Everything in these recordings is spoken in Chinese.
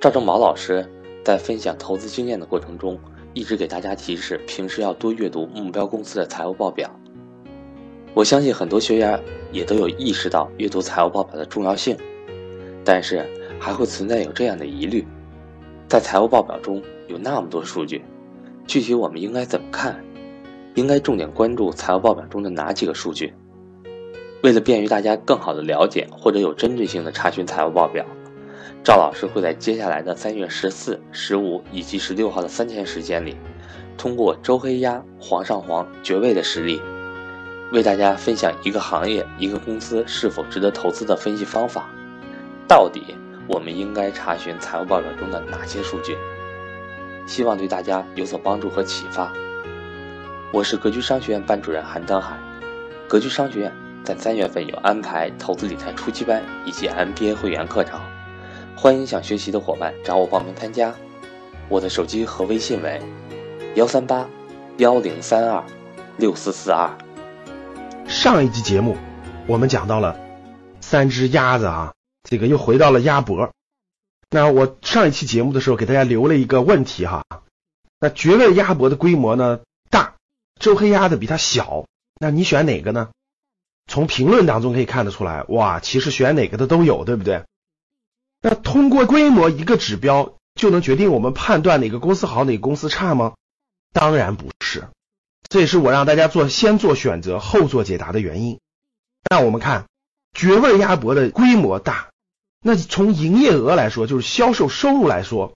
赵正宝老师在分享投资经验的过程中，一直给大家提示，平时要多阅读目标公司的财务报表。我相信很多学员也都有意识到阅读财务报表的重要性，但是还会存在有这样的疑虑：在财务报表中有那么多数据，具体我们应该怎么看？应该重点关注财务报表中的哪几个数据？为了便于大家更好的了解或者有针对性的查询财务报表。赵老师会在接下来的三月十四、十五以及十六号的三天时间里，通过周黑鸭、煌上煌、绝味的实例，为大家分享一个行业、一个公司是否值得投资的分析方法。到底我们应该查询财务报表中的哪些数据？希望对大家有所帮助和启发。我是格局商学院班主任韩登海。格局商学院在三月份有安排投资理财初级班以及 MBA 会员课程。欢迎想学习的伙伴找我报名参加，我的手机和微信为幺三八幺零三二六四四二。上一集节目我们讲到了三只鸭子啊，这个又回到了鸭脖。那我上一期节目的时候给大家留了一个问题哈，那绝味鸭脖的规模呢大，周黑鸭的比它小，那你选哪个呢？从评论当中可以看得出来，哇，其实选哪个的都有，对不对？那通过规模一个指标就能决定我们判断哪个公司好哪个公司差吗？当然不是，这也是我让大家做先做选择后做解答的原因。那我们看绝味鸭脖的规模大，那从营业额来说，就是销售收入来说，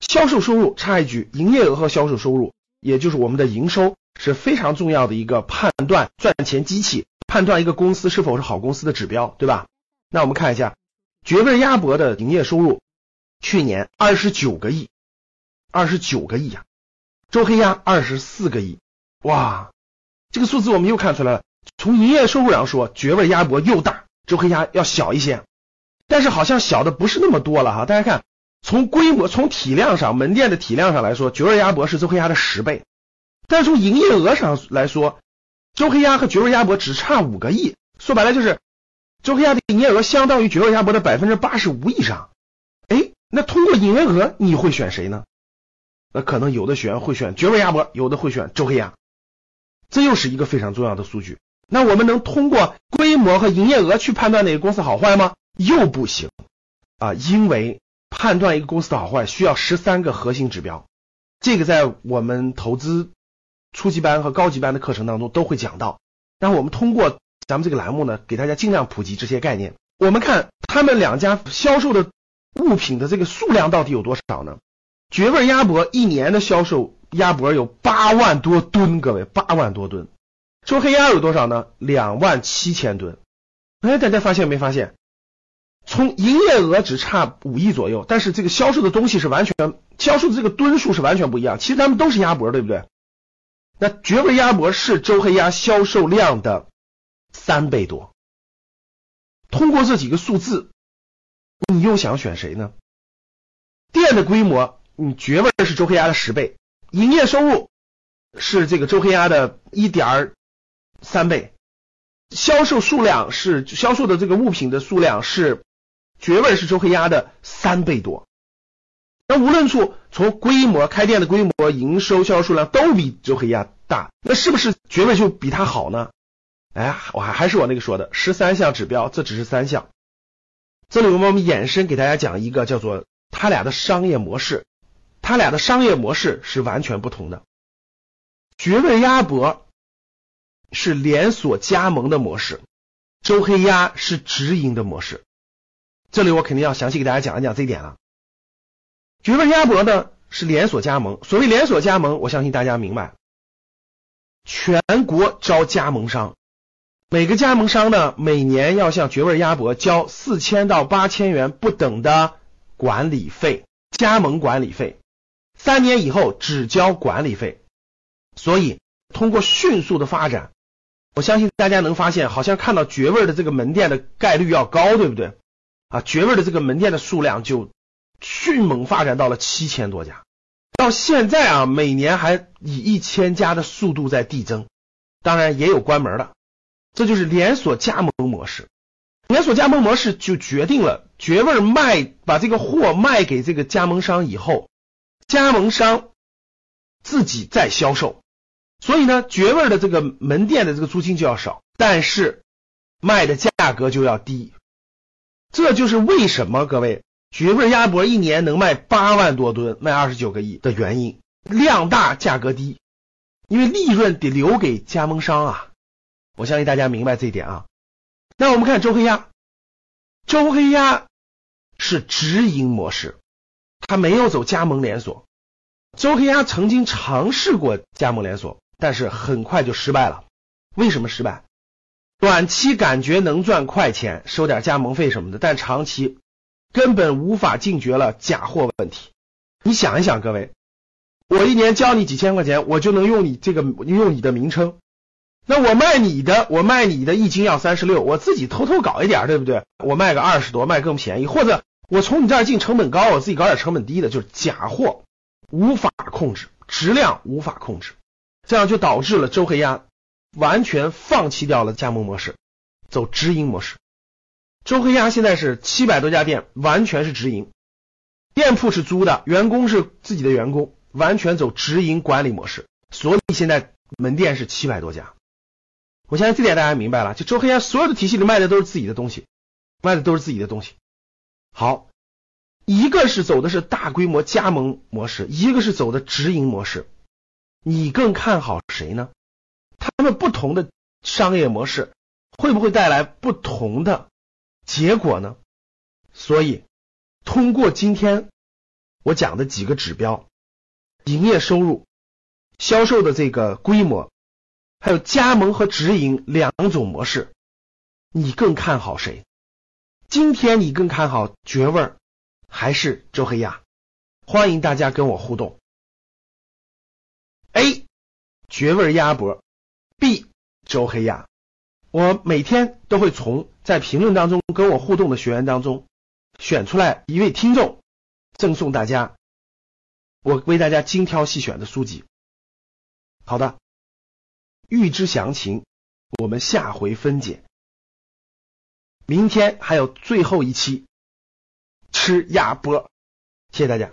销售收入插一句，营业额和销售收入，也就是我们的营收是非常重要的一个判断赚钱机器，判断一个公司是否是好公司的指标，对吧？那我们看一下。绝味鸭脖的营业收入去年二十九个亿，二十九个亿呀！周黑鸭二十四个亿，哇，这个数字我们又看出来了。从营业收入上说，绝味鸭脖又大，周黑鸭要小一些，但是好像小的不是那么多了哈。大家看，从规模、从体量上，门店的体量上来说，绝味鸭脖是周黑鸭的十倍，但从营业额上来说，周黑鸭和绝味鸭脖只差五个亿，说白了就是。周黑鸭的营业额相当于绝味鸭脖的百分之八十五以上，哎，那通过营业额你会选谁呢？那可能有的学员会选绝味鸭脖，有的会选周黑鸭，这又是一个非常重要的数据。那我们能通过规模和营业额去判断哪个公司好坏吗？又不行啊，因为判断一个公司的好坏需要十三个核心指标，这个在我们投资初级班和高级班的课程当中都会讲到。那我们通过。咱们这个栏目呢，给大家尽量普及这些概念。我们看他们两家销售的物品的这个数量到底有多少呢？绝味鸭脖一年的销售鸭脖有八万多吨，各位八万多吨。周黑鸭有多少呢？两万七千吨。哎，大家发现没发现？从营业额只差五亿左右，但是这个销售的东西是完全销售的这个吨数是完全不一样。其实他们都是鸭脖，对不对？那绝味鸭脖是周黑鸭销售量的。三倍多，通过这几个数字，你又想选谁呢？店的规模，你绝味是周黑鸭的十倍，营业收入是这个周黑鸭的一点三倍，销售数量是销售的这个物品的数量是绝味是周黑鸭的三倍多。那无论处从规模、开店的规模、营收、销售数量都比周黑鸭大，那是不是绝味就比它好呢？哎，我还还是我那个说的十三项指标，这只是三项。这里我们延伸给大家讲一个叫做他俩的商业模式，他俩的商业模式是完全不同的。绝味鸭脖是连锁加盟的模式，周黑鸭是直营的模式。这里我肯定要详细给大家讲一讲这一点了。绝味鸭脖呢是连锁加盟，所谓连锁加盟，我相信大家明白，全国招加盟商。每个加盟商呢，每年要向绝味鸭脖交四千到八千元不等的管理费，加盟管理费，三年以后只交管理费。所以，通过迅速的发展，我相信大家能发现，好像看到绝味的这个门店的概率要高，对不对？啊，绝味的这个门店的数量就迅猛发展到了七千多家，到现在啊，每年还以一千家的速度在递增，当然也有关门的。这就是连锁加盟模式。连锁加盟模式就决定了绝味卖把这个货卖给这个加盟商以后，加盟商自己再销售，所以呢，绝味的这个门店的这个租金就要少，但是卖的价格就要低。这就是为什么各位绝味鸭脖一年能卖八万多吨，卖二十九个亿的原因，量大价格低，因为利润得留给加盟商啊。我相信大家明白这一点啊。那我们看周黑鸭，周黑鸭是直营模式，它没有走加盟连锁。周黑鸭曾经尝试过加盟连锁，但是很快就失败了。为什么失败？短期感觉能赚快钱，收点加盟费什么的，但长期根本无法禁绝了假货问题。你想一想，各位，我一年交你几千块钱，我就能用你这个用你的名称。那我卖你的，我卖你的一斤要三十六，我自己偷偷搞一点，对不对？我卖个二十多，卖更便宜，或者我从你这儿进成本高，我自己搞点成本低的，就是假货，无法控制，质量无法控制，这样就导致了周黑鸭完全放弃掉了加盟模式，走直营模式。周黑鸭现在是七百多家店，完全是直营，店铺是租的，员工是自己的员工，完全走直营管理模式，所以现在门店是七百多家。我相信这点大家明白了，就周黑鸭所有的体系里卖的都是自己的东西，卖的都是自己的东西。好，一个是走的是大规模加盟模式，一个是走的直营模式，你更看好谁呢？他们不同的商业模式会不会带来不同的结果呢？所以，通过今天我讲的几个指标，营业收入、销售的这个规模。还有加盟和直营两种模式，你更看好谁？今天你更看好绝味儿还是周黑鸭？欢迎大家跟我互动。A 绝味鸭脖，B 周黑鸭。我每天都会从在评论当中跟我互动的学员当中选出来一位听众，赠送大家我为大家精挑细选的书籍。好的。预知详情，我们下回分解。明天还有最后一期吃鸭脖，谢谢大家。